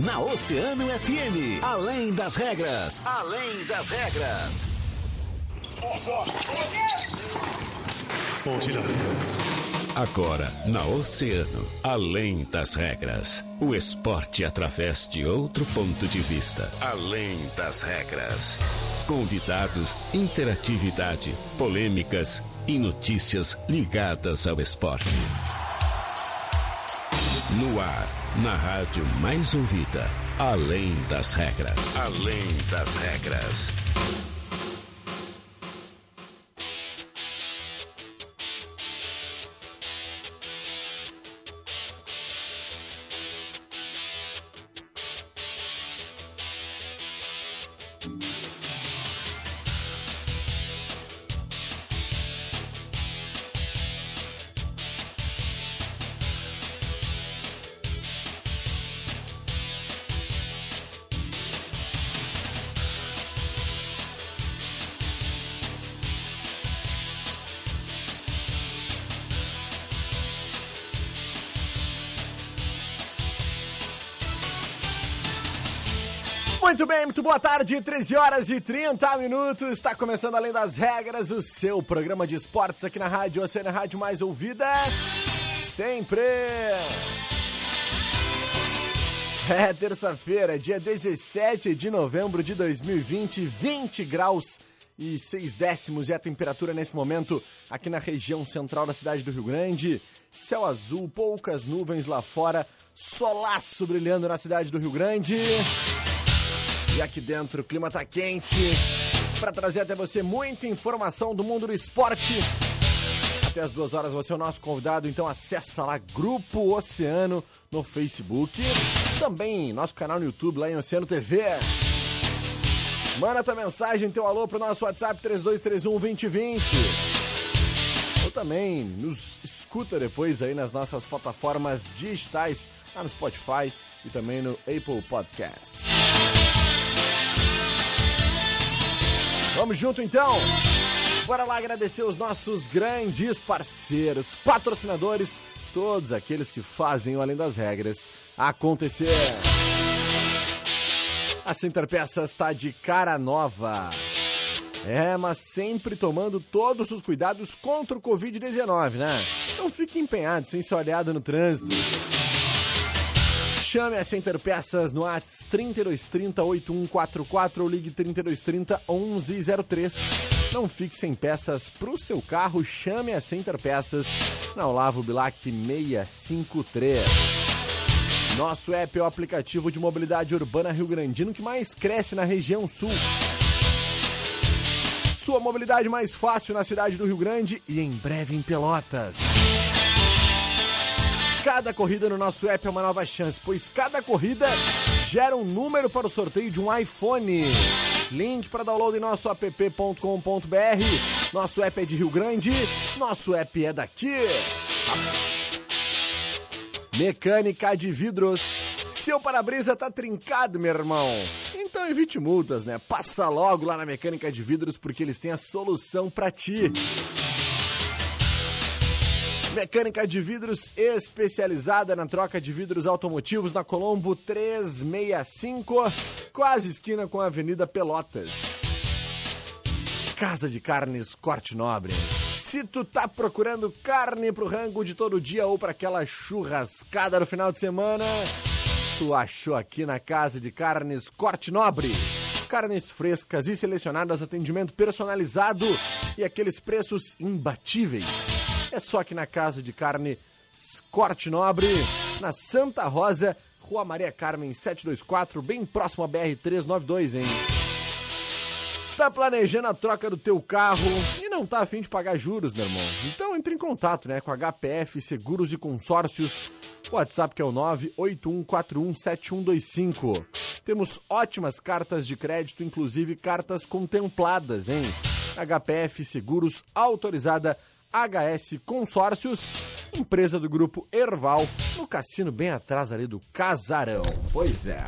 na Oceano FM. Além das regras, além das regras. Agora, na Oceano, além das regras. O esporte através de outro ponto de vista. Além das regras. Convidados, interatividade, polêmicas e notícias ligadas ao esporte. No ar, na rádio mais ouvida. Além das regras. Além das regras. Muito bem, muito boa tarde, 13 horas e 30 minutos. Está começando Além das Regras, o seu programa de esportes aqui na Rádio Oceana Rádio Mais Ouvida. Sempre. É terça-feira, dia 17 de novembro de 2020, 20 graus e 6 décimos é a temperatura nesse momento aqui na região central da cidade do Rio Grande. Céu azul, poucas nuvens lá fora, solaço brilhando na cidade do Rio Grande. E aqui dentro o clima tá quente para trazer até você muita informação do mundo do esporte. Até as duas horas você é o nosso convidado, então acessa lá Grupo Oceano no Facebook. Também nosso canal no YouTube lá em Oceano TV. Manda tua mensagem, teu alô pro nosso WhatsApp 3231 2020. Ou também nos escuta depois aí nas nossas plataformas digitais, lá no Spotify e também no Apple Podcasts. Vamos junto então? Bora lá agradecer os nossos grandes parceiros, patrocinadores, todos aqueles que fazem o Além das Regras acontecer. A Center Peças está de cara nova. É, mas sempre tomando todos os cuidados contra o Covid-19, né? Não fique empenhado sem ser olhado no trânsito. Chame a Center Peças no ATS 3230 8144 ou ligue 3230 1103. Não fique sem peças pro seu carro, chame a Center Peças na Olavo Bilac 653. Nosso app é o aplicativo de mobilidade urbana Rio Grandino que mais cresce na região sul. Sua mobilidade mais fácil na cidade do Rio Grande e em breve em Pelotas. Cada corrida no nosso app é uma nova chance, pois cada corrida gera um número para o sorteio de um iPhone. Link para download em nosso app.com.br. Nosso app é de Rio Grande, nosso app é daqui. Mecânica de vidros. Seu para-brisa tá trincado, meu irmão. Então evite multas, né? Passa logo lá na Mecânica de Vidros porque eles têm a solução para ti. Mecânica de vidros especializada na troca de vidros automotivos na Colombo 365, quase esquina com a Avenida Pelotas. Casa de Carnes Corte Nobre. Se tu tá procurando carne pro rango de todo dia ou para aquela churrascada no final de semana, tu achou aqui na Casa de Carnes Corte Nobre. Carnes frescas e selecionadas, atendimento personalizado e aqueles preços imbatíveis. É só aqui na Casa de Carne Corte Nobre, na Santa Rosa, Rua Maria Carmen 724, bem próximo à BR-392, hein? Tá planejando a troca do teu carro e não tá afim de pagar juros, meu irmão? Então entre em contato, né, com HPF Seguros e Consórcios. O WhatsApp que é o 981417125. Temos ótimas cartas de crédito, inclusive cartas contempladas, hein? HPF Seguros autorizada HS Consórcios, empresa do grupo Erval, no cassino bem atrás ali do Casarão. Pois é.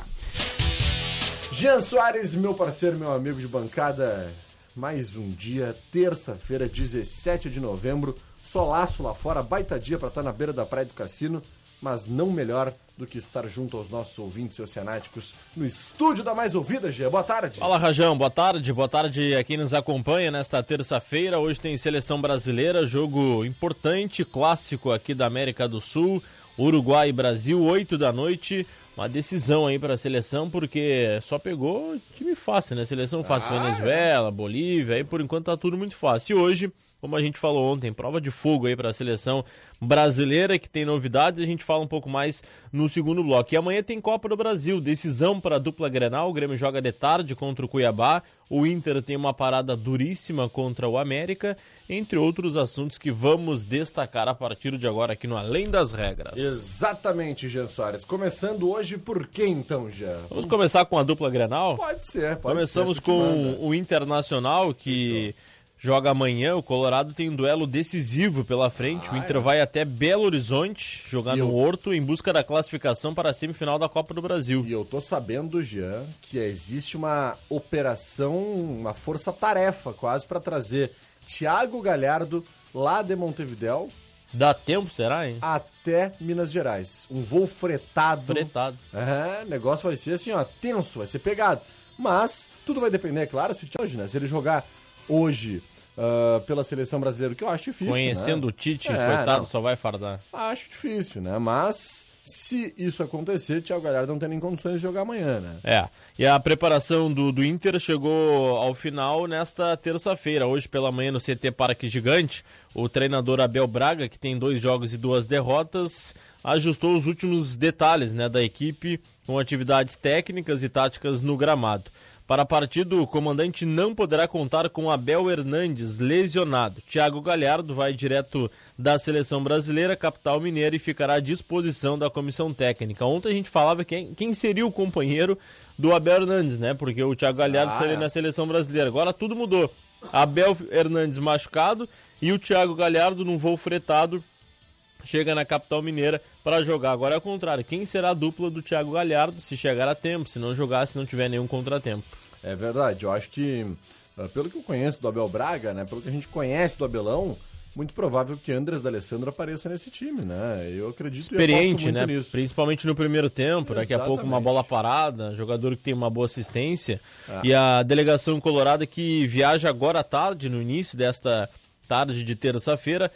Jean Soares, meu parceiro, meu amigo de bancada, mais um dia, terça-feira, 17 de novembro, solaço lá fora, baita dia para estar na beira da praia do cassino, mas não melhor do que estar junto aos nossos ouvintes oceanáticos no estúdio da Mais Ouvida, Gê. Boa tarde. Fala, Rajão. Boa tarde. Boa tarde a quem nos acompanha nesta terça-feira. Hoje tem seleção brasileira, jogo importante, clássico aqui da América do Sul. Uruguai e Brasil, 8 da noite. Uma decisão aí para a seleção, porque só pegou time fácil, né? Seleção fácil, ah, Venezuela, é. Bolívia, aí por enquanto tá tudo muito fácil. E hoje como a gente falou ontem, prova de fogo aí para a seleção brasileira que tem novidades. A gente fala um pouco mais no segundo bloco. E amanhã tem Copa do Brasil, decisão para a dupla Grenal. O Grêmio joga de tarde contra o Cuiabá. O Inter tem uma parada duríssima contra o América, entre outros assuntos que vamos destacar a partir de agora aqui no Além das Regras. Exatamente, Jean Soares. Começando hoje por quem então, Jean? Vamos começar com a dupla Grenal? Pode ser, pode Começamos ser, com o Internacional que Fechou joga amanhã. O Colorado tem um duelo decisivo pela frente. Ah, o Inter é. vai até Belo Horizonte jogar no. Horto em busca da classificação para a semifinal da Copa do Brasil. E eu tô sabendo, Jean, que existe uma operação, uma força-tarefa quase para trazer Thiago Galhardo lá de Montevidéu. Dá tempo, será, hein? Até Minas Gerais. Um voo fretado. Fretado. É, negócio vai ser assim, ó, tenso, vai ser pegado. Mas tudo vai depender, é claro, se hoje, né? Se ele jogar hoje uh, pela seleção brasileira, que eu acho difícil. Conhecendo né? o Tite, é, coitado, não. só vai fardar. Acho difícil, né? Mas se isso acontecer, Thiago Galhardo não tem nem condições de jogar amanhã, né? É. E a preparação do, do Inter chegou ao final nesta terça-feira. Hoje pela manhã no CT Parque Gigante, o treinador Abel Braga, que tem dois jogos e duas derrotas, ajustou os últimos detalhes né, da equipe com atividades técnicas e táticas no gramado. Para a partida, o comandante não poderá contar com Abel Hernandes, lesionado. Thiago Galhardo vai direto da seleção brasileira, capital mineira, e ficará à disposição da comissão técnica. Ontem a gente falava quem, quem seria o companheiro do Abel Hernandes, né? Porque o Thiago Galhardo ah, seria é. na seleção brasileira. Agora tudo mudou. Abel Hernandes machucado e o Thiago Galhardo num voo fretado chega na capital mineira para jogar. Agora é o contrário. Quem será a dupla do Thiago Galhardo se chegar a tempo, se não jogar, se não tiver nenhum contratempo? É verdade. Eu acho que, ah, pelo que eu conheço do Abel Braga, né, pelo que a gente conhece do Abelão, muito provável que Andres D'Alessandro apareça nesse time, né? Eu acredito Experiente, né? Nisso. Principalmente no primeiro tempo, Exatamente. daqui a pouco uma bola parada, jogador que tem uma boa assistência. Ah. E a delegação colorada que viaja agora à tarde, no início desta tarde de terça-feira,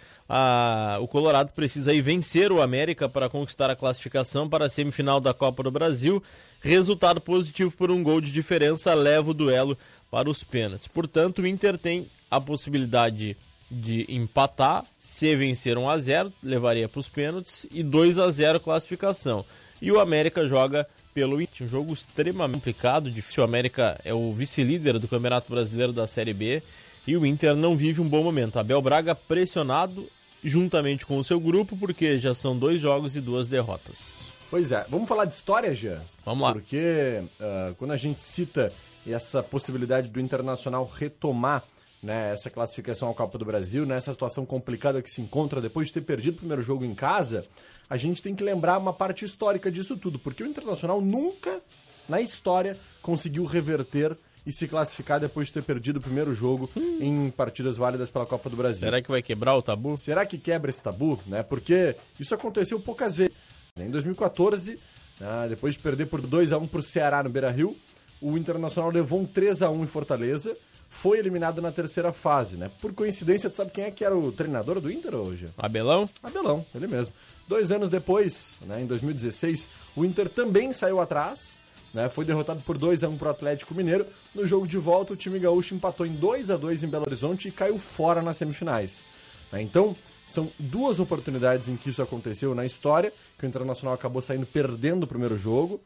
o Colorado precisa aí vencer o América para conquistar a classificação para a semifinal da Copa do Brasil. Resultado positivo por um gol de diferença leva o duelo para os pênaltis. Portanto, o Inter tem a possibilidade de empatar, se vencer 1 a 0, levaria para os pênaltis e 2 a 0 classificação. E o América joga pelo Inter, um jogo extremamente complicado, difícil. O América é o vice-líder do Campeonato Brasileiro da Série B e o Inter não vive um bom momento. Abel Braga pressionado juntamente com o seu grupo, porque já são dois jogos e duas derrotas. Pois é, vamos falar de história, já? Vamos lá. Porque uh, quando a gente cita essa possibilidade do Internacional retomar né, essa classificação ao Copa do Brasil, nessa situação complicada que se encontra depois de ter perdido o primeiro jogo em casa, a gente tem que lembrar uma parte histórica disso tudo, porque o Internacional nunca na história conseguiu reverter e se classificar depois de ter perdido o primeiro jogo hum. em partidas válidas pela Copa do Brasil. Será que vai quebrar o tabu? Será que quebra esse tabu? Né? Porque isso aconteceu poucas vezes. Em 2014, né, depois de perder por 2 a 1 para o Ceará no Beira-Rio, o Internacional levou um 3 a 1 em Fortaleza, foi eliminado na terceira fase, né? Por coincidência, tu sabe quem é que era o treinador do Inter hoje? Abelão? Abelão, ele mesmo. Dois anos depois, né, em 2016, o Inter também saiu atrás né? Foi derrotado por 2 a 1 para o Atlético Mineiro. No jogo de volta, o time gaúcho empatou em 2 a 2 em Belo Horizonte e caiu fora nas semifinais. Né? Então, são duas oportunidades em que isso aconteceu na história, que o Internacional acabou saindo perdendo o primeiro jogo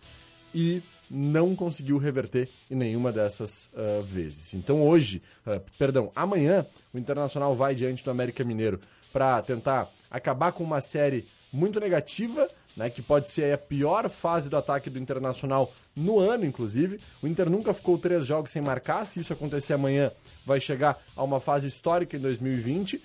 e não conseguiu reverter em nenhuma dessas uh, vezes. Então hoje, uh, perdão, amanhã o Internacional vai diante do América Mineiro para tentar acabar com uma série muito negativa né, que pode ser a pior fase do ataque do Internacional no ano, inclusive. O Inter nunca ficou três jogos sem marcar. Se isso acontecer amanhã, vai chegar a uma fase histórica em 2020.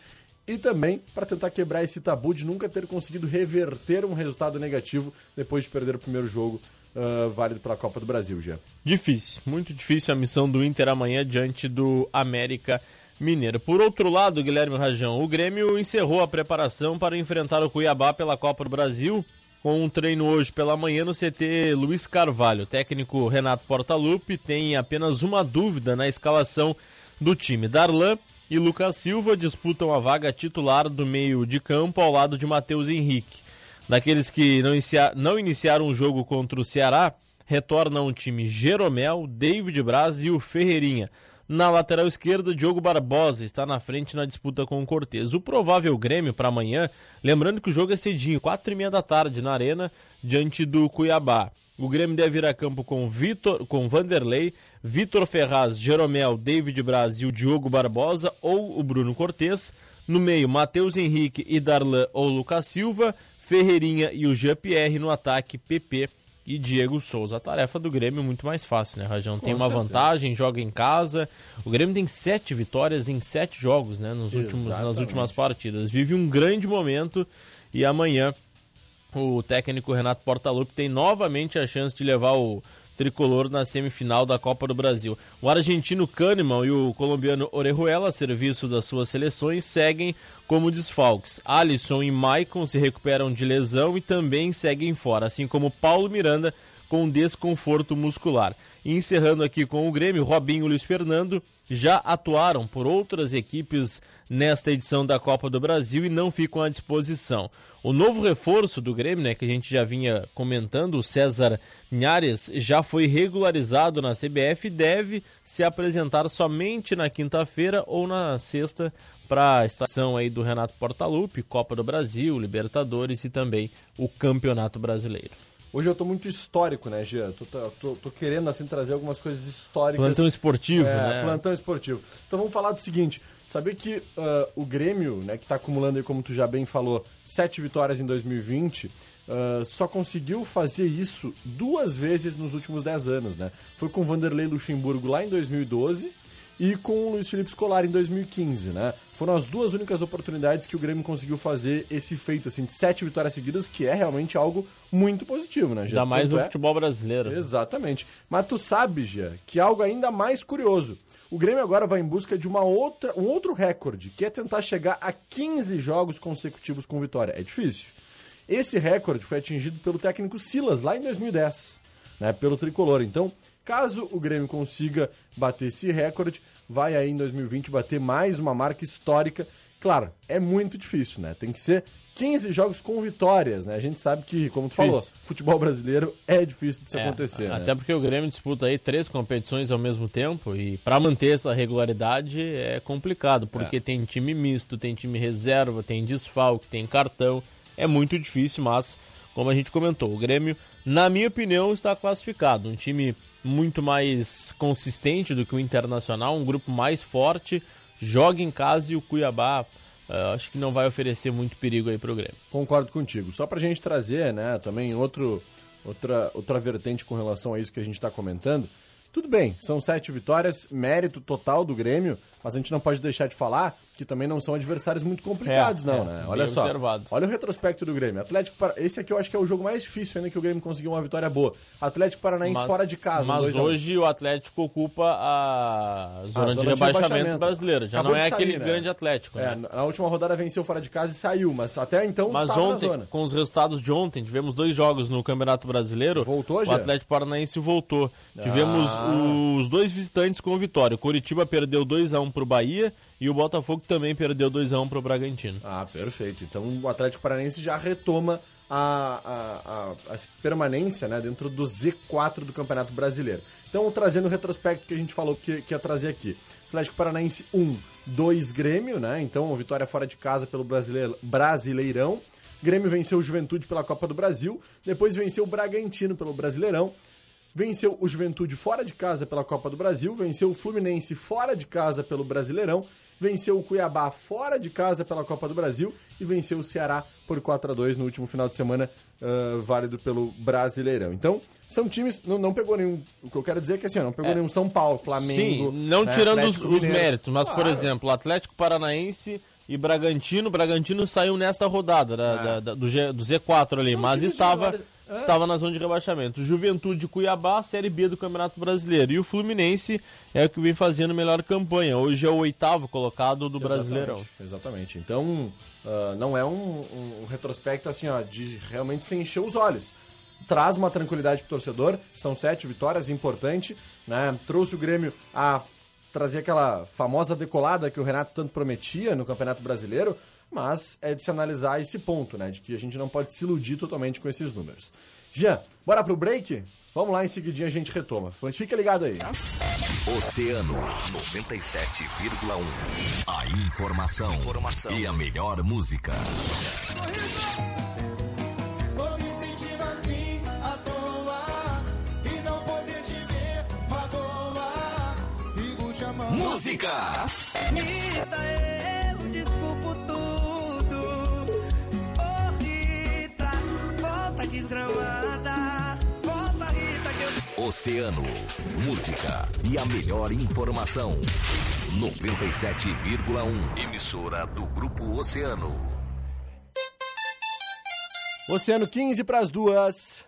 E também para tentar quebrar esse tabu de nunca ter conseguido reverter um resultado negativo depois de perder o primeiro jogo uh, válido pela Copa do Brasil, já. Difícil, muito difícil a missão do Inter amanhã diante do América Mineiro. Por outro lado, Guilherme Rajão, o Grêmio encerrou a preparação para enfrentar o Cuiabá pela Copa do Brasil com um treino hoje pela manhã no CT Luiz Carvalho. O técnico Renato Portaluppi tem apenas uma dúvida na escalação do time. Darlan e Lucas Silva disputam a vaga titular do meio de campo ao lado de Matheus Henrique. Daqueles que não, inicia não iniciaram o jogo contra o Ceará, retornam o time Jeromel, David Braz e o Ferreirinha. Na lateral esquerda, Diogo Barbosa está na frente na disputa com o Cortez. O provável Grêmio para amanhã, lembrando que o jogo é cedinho, quatro e meia da tarde na Arena, diante do Cuiabá. O Grêmio deve ir a campo com Vitor, com Vanderlei, Vitor Ferraz, Jeromel, David Braz e o Diogo Barbosa ou o Bruno Cortez. No meio, Matheus Henrique e Darlan ou Lucas Silva, Ferreirinha e o Jean-Pierre no ataque, PP e Diego Souza. A tarefa do Grêmio é muito mais fácil, né, Rajão? tem uma certeza. vantagem, joga em casa. O Grêmio tem sete vitórias em sete jogos, né? Nos últimos, nas últimas partidas. Vive um grande momento e amanhã o técnico Renato Portaluppi tem novamente a chance de levar o tricolor na semifinal da Copa do Brasil. O argentino Kahneman e o colombiano Orejuela, a serviço das suas seleções, seguem como desfalques. Alisson e Maicon se recuperam de lesão e também seguem fora, assim como Paulo Miranda com desconforto muscular. E encerrando aqui com o Grêmio, Robinho e Luiz Fernando já atuaram por outras equipes nesta edição da Copa do Brasil e não ficam à disposição. O novo reforço do Grêmio, né, que a gente já vinha comentando, o César Nhares, já foi regularizado na CBF e deve se apresentar somente na quinta-feira ou na sexta para a estação aí do Renato Portaluppi, Copa do Brasil, Libertadores e também o Campeonato Brasileiro. Hoje eu tô muito histórico, né, Jean? Tô, tô, tô, querendo, assim, trazer algumas coisas históricas. Plantão esportivo, é, né? Plantão esportivo. Então vamos falar do seguinte. Saber que uh, o Grêmio, né, que tá acumulando aí, como tu já bem falou, sete vitórias em 2020, uh, só conseguiu fazer isso duas vezes nos últimos dez anos, né? Foi com Vanderlei Luxemburgo lá em 2012 e com o Luiz Felipe Scolari em 2015, né? Foram as duas únicas oportunidades que o Grêmio conseguiu fazer esse feito, assim, de sete vitórias seguidas, que é realmente algo muito positivo, né, Gê? Ainda mais no é... futebol brasileiro. Exatamente. Mas tu sabe, Gê, que algo ainda mais curioso. O Grêmio agora vai em busca de uma outra, um outro recorde, que é tentar chegar a 15 jogos consecutivos com vitória. É difícil. Esse recorde foi atingido pelo técnico Silas lá em 2010, né, pelo tricolor. Então, Caso o Grêmio consiga bater esse recorde, vai aí em 2020 bater mais uma marca histórica. Claro, é muito difícil, né? Tem que ser 15 jogos com vitórias, né? A gente sabe que, como tu difícil. falou, futebol brasileiro é difícil de se é, acontecer. Até né? porque o Grêmio disputa aí três competições ao mesmo tempo e para manter essa regularidade é complicado, porque é. tem time misto, tem time reserva, tem desfalque, tem cartão. É muito difícil, mas como a gente comentou, o Grêmio, na minha opinião, está classificado. Um time muito mais consistente do que o Internacional, um grupo mais forte, joga em casa e o Cuiabá uh, acho que não vai oferecer muito perigo aí pro Grêmio. Concordo contigo. Só pra gente trazer, né, também outro, outra, outra vertente com relação a isso que a gente está comentando. Tudo bem, são sete vitórias, mérito total do Grêmio, mas a gente não pode deixar de falar que também não são adversários muito complicados, é, não, é, né? Olha só. Observado. Olha o retrospecto do Grêmio. Atlético. Esse aqui eu acho que é o jogo mais difícil ainda que o Grêmio conseguiu uma vitória boa. Atlético Paranaense mas, fora de casa. Mas hoje o Atlético ocupa a zona, a de, zona rebaixamento de rebaixamento brasileiro. Já Acabou não é sair, aquele né? grande Atlético. É, né? na última rodada venceu fora de casa e saiu, mas até então mas ontem, com os resultados de ontem, tivemos dois jogos no Campeonato Brasileiro. Voltou já? O Atlético Paranaense voltou. Ah. Tivemos os dois visitantes com vitória. O Coritiba perdeu 2 a 1 um pro Bahia e o Botafogo também perdeu 2x1 para o Bragantino. Ah, perfeito. Então o Atlético Paranaense já retoma a, a, a, a, permanência né, dentro do Z4 do Campeonato Brasileiro. Então, trazendo o retrospecto que a gente falou que, que ia trazer aqui. Atlético Paranaense 1, 2 Grêmio, né? Então, vitória fora de casa pelo Brasileirão. Grêmio venceu o Juventude pela Copa do Brasil, depois venceu o Bragantino pelo Brasileirão venceu o Juventude fora de casa pela Copa do Brasil, venceu o Fluminense fora de casa pelo Brasileirão, venceu o Cuiabá fora de casa pela Copa do Brasil e venceu o Ceará por 4 a 2 no último final de semana, uh, válido pelo Brasileirão. Então, são times, não, não pegou nenhum. O que eu quero dizer é que assim, não pegou é, nenhum São Paulo, Flamengo. Sim, não né, tirando os, os, méritos, mas, claro. por exemplo, o Atlético Paranaense e Bragantino. Bragantino saiu nesta rodada da, da, da, do, G, do, Z4 ali, São mas estava, de estava na zona de rebaixamento. Juventude Cuiabá, Série B do Campeonato Brasileiro. E o Fluminense é o que vem fazendo melhor campanha. Hoje é o oitavo colocado do Brasileirão. Exatamente. Então, ah, não é um, um- um retrospecto assim, ó, de realmente se encher os olhos. Traz uma tranquilidade pro torcedor, são sete vitórias, importante, né? Trouxe o Grêmio a trazer aquela famosa decolada que o Renato tanto prometia no Campeonato Brasileiro, mas é de se analisar esse ponto, né? De que a gente não pode se iludir totalmente com esses números. Jean, bora pro break? Vamos lá, em seguidinha a gente retoma. Fica ligado aí. Oceano 97,1. A informação, e a melhor música. Tô me sentindo Oceano, música e a melhor informação. 97,1. Emissora do Grupo Oceano. Oceano 15 para as duas.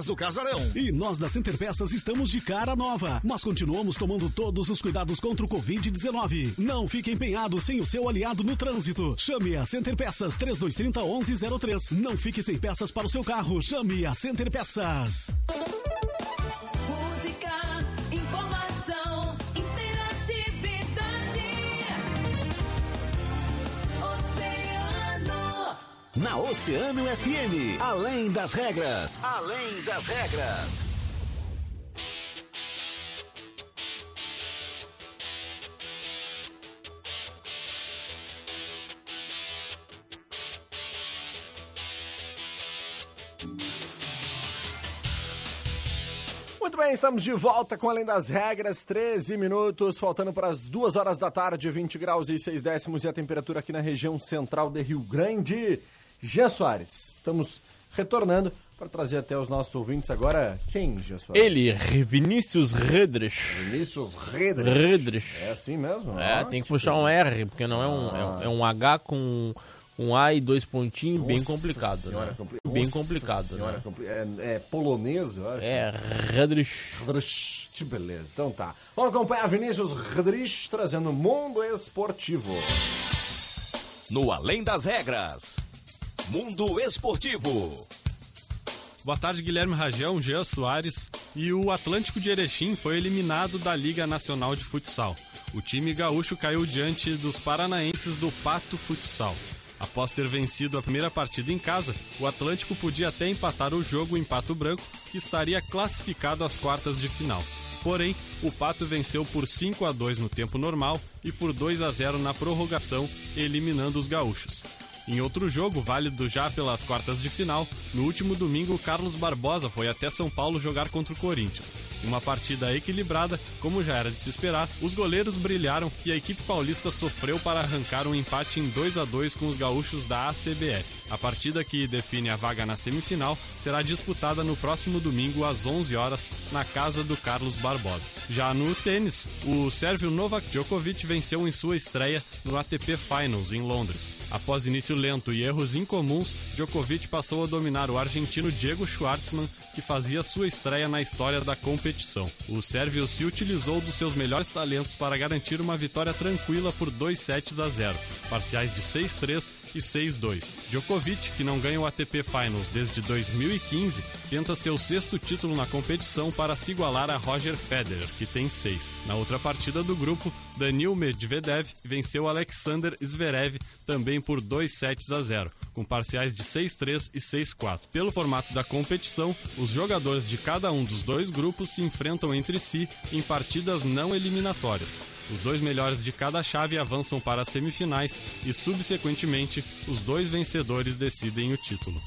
do casarão. E nós da Center Peças estamos de cara nova, mas continuamos tomando todos os cuidados contra o Covid-19. Não fique empenhado sem o seu aliado no trânsito. Chame a Center Peças 3230 1103. Não fique sem peças para o seu carro. Chame a Center Peças. Na Oceano FM, além das regras, além das regras. Muito bem, estamos de volta com Além das Regras, 13 minutos, faltando para as 2 horas da tarde, 20 graus e 6 décimos e a temperatura aqui na região central de Rio Grande. Jean Soares, estamos retornando para trazer até os nossos ouvintes agora quem, Jean Soares? Ele, Vinícius Redrich. Vinícius Redrich. Redrich. É assim mesmo? É, Ah, tem que puxar um R, porque não é um, é um, é um H com um A e dois pontinhos, bem Nossa complicado. senhora, né? compli- Bem Nossa complicado. senhora, né? compli- é, é polonês, eu acho. É, Redrich. Redrich. Que beleza. Então tá. Vamos acompanhar Vinícius Redrich trazendo o Mundo Esportivo. No Além das Regras, Mundo Esportivo. Boa tarde, Guilherme Rajão, Jean Soares. E o Atlântico de Erechim foi eliminado da Liga Nacional de Futsal. O time gaúcho caiu diante dos paranaenses do Pato Futsal. Após ter vencido a primeira partida em casa, o Atlântico podia até empatar o jogo em Pato Branco, que estaria classificado às quartas de final. Porém, o Pato venceu por 5 a 2 no tempo normal e por 2 a 0 na prorrogação, eliminando os gaúchos. Em outro jogo, válido já pelas quartas de final, no último domingo, Carlos Barbosa foi até São Paulo jogar contra o Corinthians. Em uma partida equilibrada, como já era de se esperar, os goleiros brilharam e a equipe paulista sofreu para arrancar um empate em 2 a 2 com os gaúchos da ACBF. A partida que define a vaga na semifinal será disputada no próximo domingo às 11 horas na casa do Carlos Barbosa. Já no tênis, o sérvio Novak Djokovic venceu em sua estreia no ATP Finals em Londres. Após início lento e erros incomuns, Djokovic passou a dominar o argentino Diego Schwartzman, que fazia sua estreia na história da competição. O sérvio se utilizou dos seus melhores talentos para garantir uma vitória tranquila por 2 sets a 0, parciais de 6-3 e 6-2. Djokovic, que não ganha o ATP Finals desde 2015, tenta seu sexto título na competição para se igualar a Roger Federer, que tem seis. Na outra partida do grupo, Danil Medvedev venceu Alexander Zverev também por 2 sets a 0, com parciais de 6-3 e 6-4. Pelo formato da competição, os jogadores de cada um dos dois grupos se enfrentam entre si em partidas não eliminatórias. Os dois melhores de cada chave avançam para as semifinais e, subsequentemente, os dois vencedores decidem o título.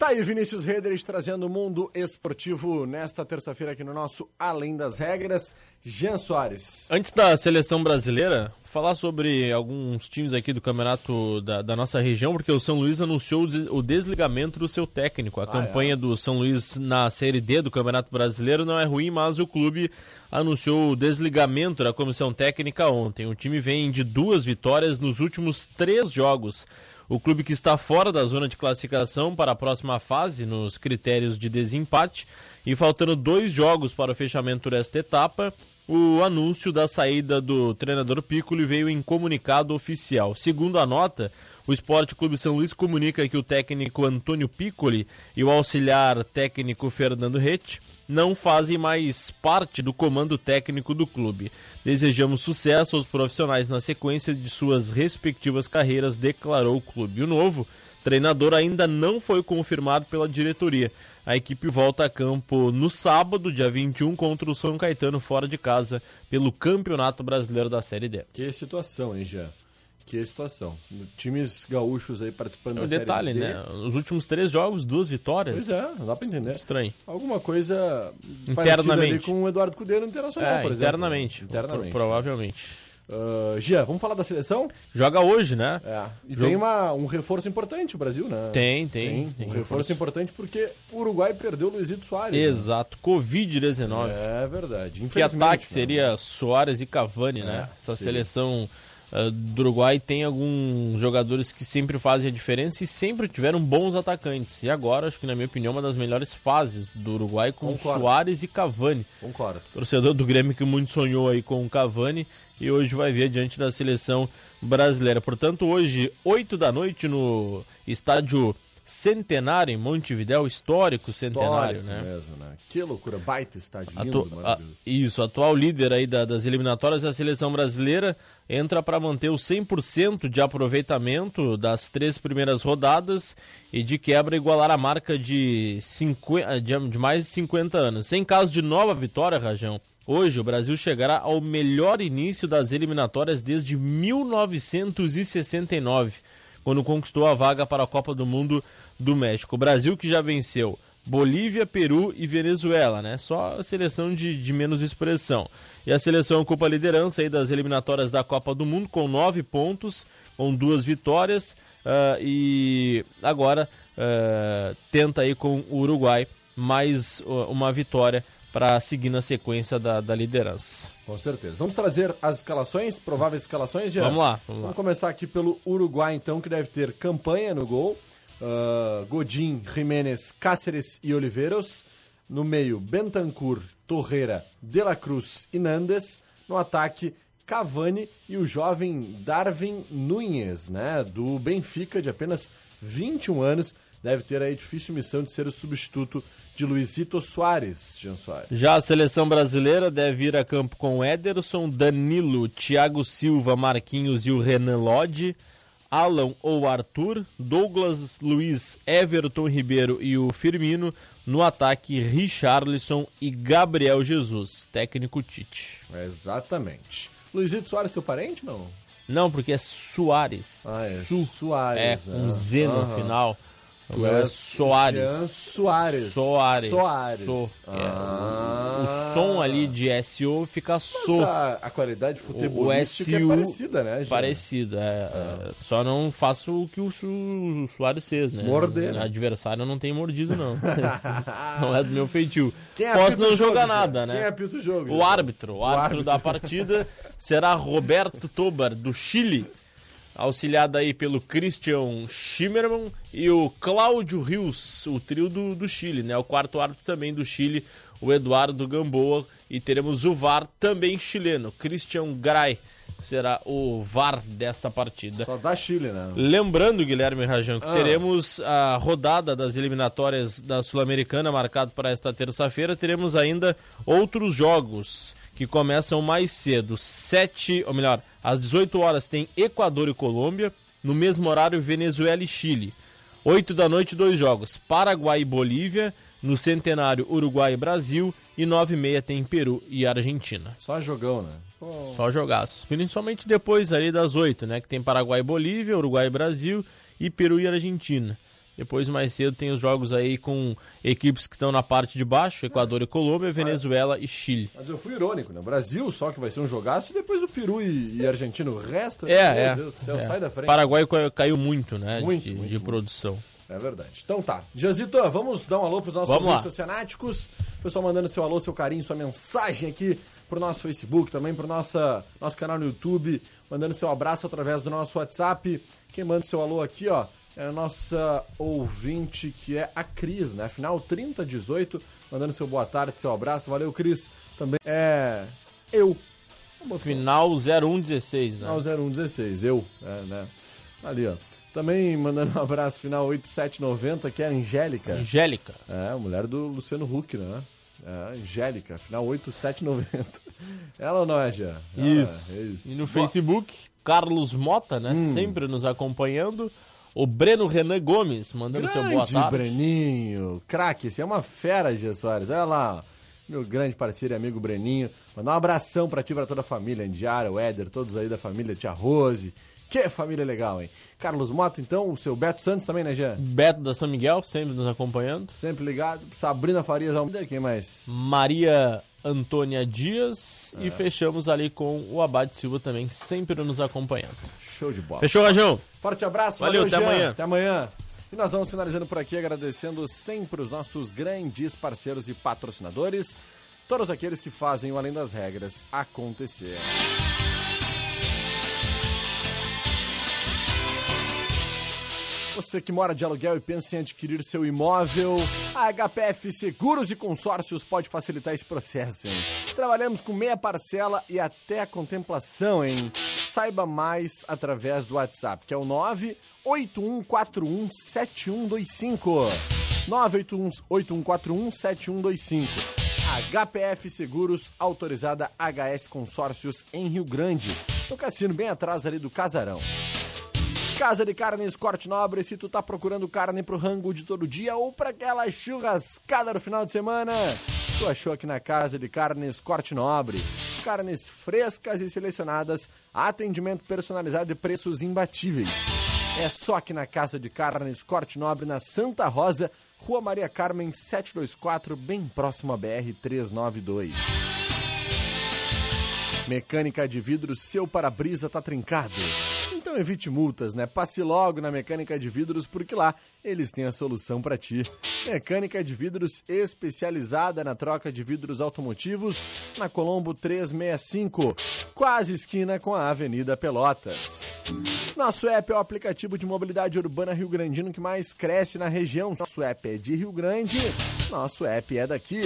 Tá aí Vinícius Redrich trazendo o mundo esportivo nesta terça-feira aqui no nosso Além das Regras. Jean Soares. Antes da seleção brasileira, falar sobre alguns times aqui do campeonato da, da nossa região, porque o São Luís anunciou o des- o desligamento do seu técnico. A Ah, campanha do São Luís na Série D do Campeonato Brasileiro não é ruim, mas o clube anunciou o desligamento da comissão técnica ontem. O time vem de duas vitórias nos últimos três jogos. O clube que está fora da zona de classificação para a próxima fase, nos critérios de desempate, e faltando dois jogos para o fechamento desta etapa, o anúncio da saída do treinador Piccoli veio em comunicado oficial. Segundo a nota, o Esporte Clube São Luís comunica que o técnico Antônio Piccoli e o auxiliar técnico Fernando Rete não fazem mais parte do comando técnico do clube. Desejamos sucesso aos profissionais na sequência de suas respectivas carreiras, declarou o clube. O novo treinador ainda não foi confirmado pela diretoria. A equipe volta a campo no sábado, dia 21, contra o São Caetano fora de casa pelo Campeonato Brasileiro da Série D. Que situação, hein, Jean? Que situação. Times gaúchos aí participando É da um detalhe, Série D. né? Os últimos três jogos, duas vitórias. Pois é, não dá pra entender. Estranho. Alguma coisa Internamente. ali com o Eduardo Cudê no Internacional, É, por exemplo. internamente. Internamente. Pro- provavelmente. Uh, Jean, vamos falar da seleção? Joga hoje, né? É. E Jogo- tem uma, um reforço importante o Brasil, né? Tem, tem. Um tem reforço, reforço. importante porque o Uruguai perdeu o Luizito Soares. né? Exato. Covid-19. É verdade. Que ataque né? seria Soares e Cavani, né? É, Essa seria. seleção ah, do Uruguai tem alguns jogadores que sempre fazem a diferença e sempre tiveram bons atacantes. E agora, acho que na minha opinião, uma das melhores fases do Uruguai com Concordo. Soares e Cavani. Concordo. Torcedor do Grêmio que muito sonhou aí com o Cavani e hoje vai ver diante da seleção brasileira. Portanto, hoje, 8 da noite, no estádio Centenário, em Montevidéu, histórico, Centenário, Histórico né? mesmo, né? Que loucura, baita estádio, lindo, Atu- a- isso, atual líder aí da- das eliminatórias da seleção brasileira entra para manter o 100% de aproveitamento das três primeiras rodadas e de quebra igualar a marca de, 50, de, de mais de 50 anos. Em caso de nova vitória, Rajão, hoje o Brasil chegará ao melhor início das eliminatórias desde 1969, quando conquistou a vaga para a Copa do Mundo do México. O Brasil que já venceu Bolívia, Peru e Venezuela, né? Só a seleção de, de menos expressão. E a seleção ocupa a liderança aí das eliminatórias da Copa do Mundo com nove pontos, com duas vitórias ah, e agora ah, tenta aí com o Uruguai mais uh, uma vitória para seguir na sequência da, da liderança. Com certeza. Vamos trazer as escalações, prováveis escalações, Jean? Vamos lá, vamos lá. Vamos começar aqui pelo Uruguai, então, que deve ter campanha no gol. Ah, Godin, Jiménez, Cáceres e Oliveiros. No meio, Bentancur, Torreira, De La Cruz e Nandes. No ataque, Cavani e o jovem Darwin Nunes, né? Do Benfica, de apenas 21 anos. Deve ter a difícil missão de ser o substituto de Luizito Soares, Jean Soares. Já a seleção brasileira deve ir a campo com Ederson, Danilo, Thiago Silva, Marquinhos e o Renan Lodge, Alan ou Arthur, Douglas Luiz, Everton Ribeiro e o Firmino, no ataque Richarlison e Gabriel Jesus, técnico Tite. Exatamente. Luizito Soares, teu parente, não? Não, porque é Soares. Ah, é Su- Soares. É, com ah. Z no Aham. final. O meu é Soares. Soares. Soares. Soares. So. É, Ah. o, o som ali de SO fica so. Mas a, a qualidade O futebolística é SU parecida, né, Jean? Parecido, é, é. Só não faço o que o, o Soares fez, né? Morder, O né? adversário não tem mordido, não. não é do meu feitio. Posso não o jogar nada, né? Quem apita o jogo? O árbitro, o árbitro, árbitro. da partida será Roberto Tobar, do Chile, auxiliado aí pelo Christian Schimmermann e o Cláudio Rios, o trio do, do Chile, né? O quarto árbitro também do Chile, o Eduardo Gamboa, e teremos o VAR também chileno, Christian Gray será o VAR desta partida. Só dá Chile, né? Lembrando, Guilherme Rajão, que Ah. teremos a rodada das eliminatórias da Sul-Americana marcado para esta terça-feira. Teremos ainda outros jogos que começam mais cedo. Sete, ou melhor, às 18 horas tem Equador e Colômbia. No mesmo horário, Venezuela e Chile. 8 da noite, dois jogos. Paraguai e Bolívia. No Centenário, Uruguai e Brasil. E 9 e meia tem Peru e Argentina. Só jogão, né? Só jogaços. Principalmente depois ali das 8, né? Que tem Paraguai e Bolívia, Uruguai e Brasil e Peru e Argentina. Depois, mais cedo, tem os jogos aí com equipes que estão na parte de baixo, Equador e Colômbia, Venezuela e Chile. Mas eu fui irônico, né? Brasil só que vai ser um jogaço e depois o Peru e, e Argentina. O resto, É, meu é. Deus do céu, é. sai da frente. Paraguai ca- caiu muito, né? Muito, de, muito, de muito. produção. É verdade. Então tá. Jazito, vamos dar um alô pros nossos lá. oceanáticos. Pessoal mandando seu alô, seu carinho, sua mensagem aqui pro nosso Facebook, também pro nossa, nosso canal no YouTube, mandando seu abraço através do nosso WhatsApp. Quem manda seu alô aqui, ó, é a nossa ouvinte, que é a Cris, né? Final 3018, mandando seu boa tarde, seu abraço. Valeu, Cris. Também é eu. Final 0116, né? Final 0116, eu, é, né? Ali, ó. Também mandando um abraço final 8790, que é a Angélica. Angélica. É, a mulher do Luciano Huck, né? É, Angélica, final 8790. Ela ou não é, Jean? Isso. é, isso. E no Bo- Facebook, Carlos Mota, né? Hum. Sempre nos acompanhando. O Breno Renan Gomes, mandando seu boa Grande tarde. Breninho, craque, esse é uma fera, Gia Soares. Olha lá, meu grande parceiro e amigo Breninho. Mandar um abração pra ti e pra toda a família, Indiara, o Éder, todos aí da família, tia Rose. Que família legal, hein? Carlos Mota, então, o seu Beto Santos também, né, Jean? Beto da São Miguel, sempre nos acompanhando. Sempre ligado. Sabrina Farias Almeida, quem mais? Maria Antônia Dias É. e fechamos ali com o Abade Silva também, sempre nos acompanhando. Show de bola. Fechou, Rajão? Forte abraço, Valeu, valeu, até Jean. amanhã. Até amanhã. E nós vamos finalizando por aqui, agradecendo sempre os nossos grandes parceiros e patrocinadores, todos aqueles que fazem o Além das Regras acontecer. Você que mora de aluguel e pensa em adquirir seu imóvel, a HPF Seguros e Consórcios pode facilitar esse processo, hein? Trabalhamos com meia parcela e até a contemplação, hein? Saiba mais através do WhatsApp, que é o 981417125. 981417125. HPF Seguros, autorizada HS Consórcios em Rio Grande. No cassino bem atrás ali do Casarão. Casa de Carnes Corte Nobre, se tu tá procurando carne pro rango de todo dia ou pra aquela churrascada no final de semana, tu achou aqui na Casa de Carnes Corte Nobre. Carnes frescas e selecionadas, atendimento personalizado e preços imbatíveis. É só aqui na Casa de Carnes Corte Nobre, na Santa Rosa, Rua Maria Carmen 724, bem próximo à BR 392. Mecânica de vidro, seu para-brisa tá trincado. Então evite multas, né? Passe logo na Mecânica de Vidros, porque lá eles têm a solução para ti. Mecânica de Vidros especializada na troca de vidros automotivos na Colombo 365, quase esquina com a Avenida Pelotas. Nosso app é o aplicativo de mobilidade urbana Rio Grandino que mais cresce na região. Nosso app é de Rio Grande, nosso app é daqui.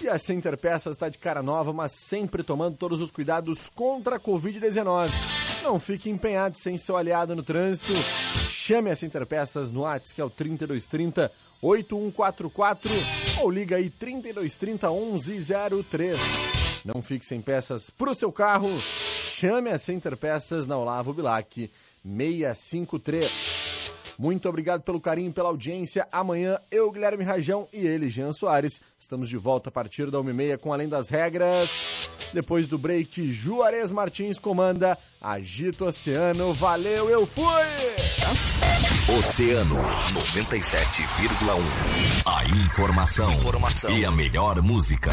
E a Center Peças está de cara nova, mas sempre tomando todos os cuidados contra a Covid-19. Não fique empenhado sem seu aliado no trânsito. Chame a Center Peças no WhatsApp, que é o 3230 8144 ou liga aí 3230 1103. Não fique sem peças para o seu carro. Chame a Center Peças na Olavo Bilac 653. Muito obrigado pelo carinho pela audiência. Amanhã eu, Guilherme Rajão e ele, Jean Soares, estamos de volta a partir da 1h30 com Além das Regras. Depois do break, Juarez Martins comanda Agito Oceano. Valeu, eu fui! Oceano 97,1. A informação, informação e a melhor música.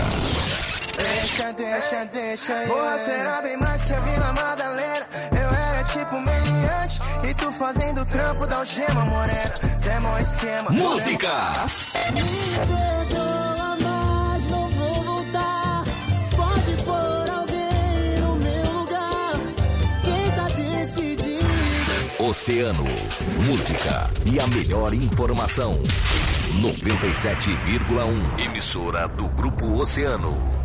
Deixa, deixa, deixa. Porra, será bem mais que a Vila Madalena. Eu era tipo meliante. E tu fazendo trampo da algema morena. Demo esquema. Música! Me Oceano, música e a melhor informação. 97,1. Emissora do Grupo Oceano.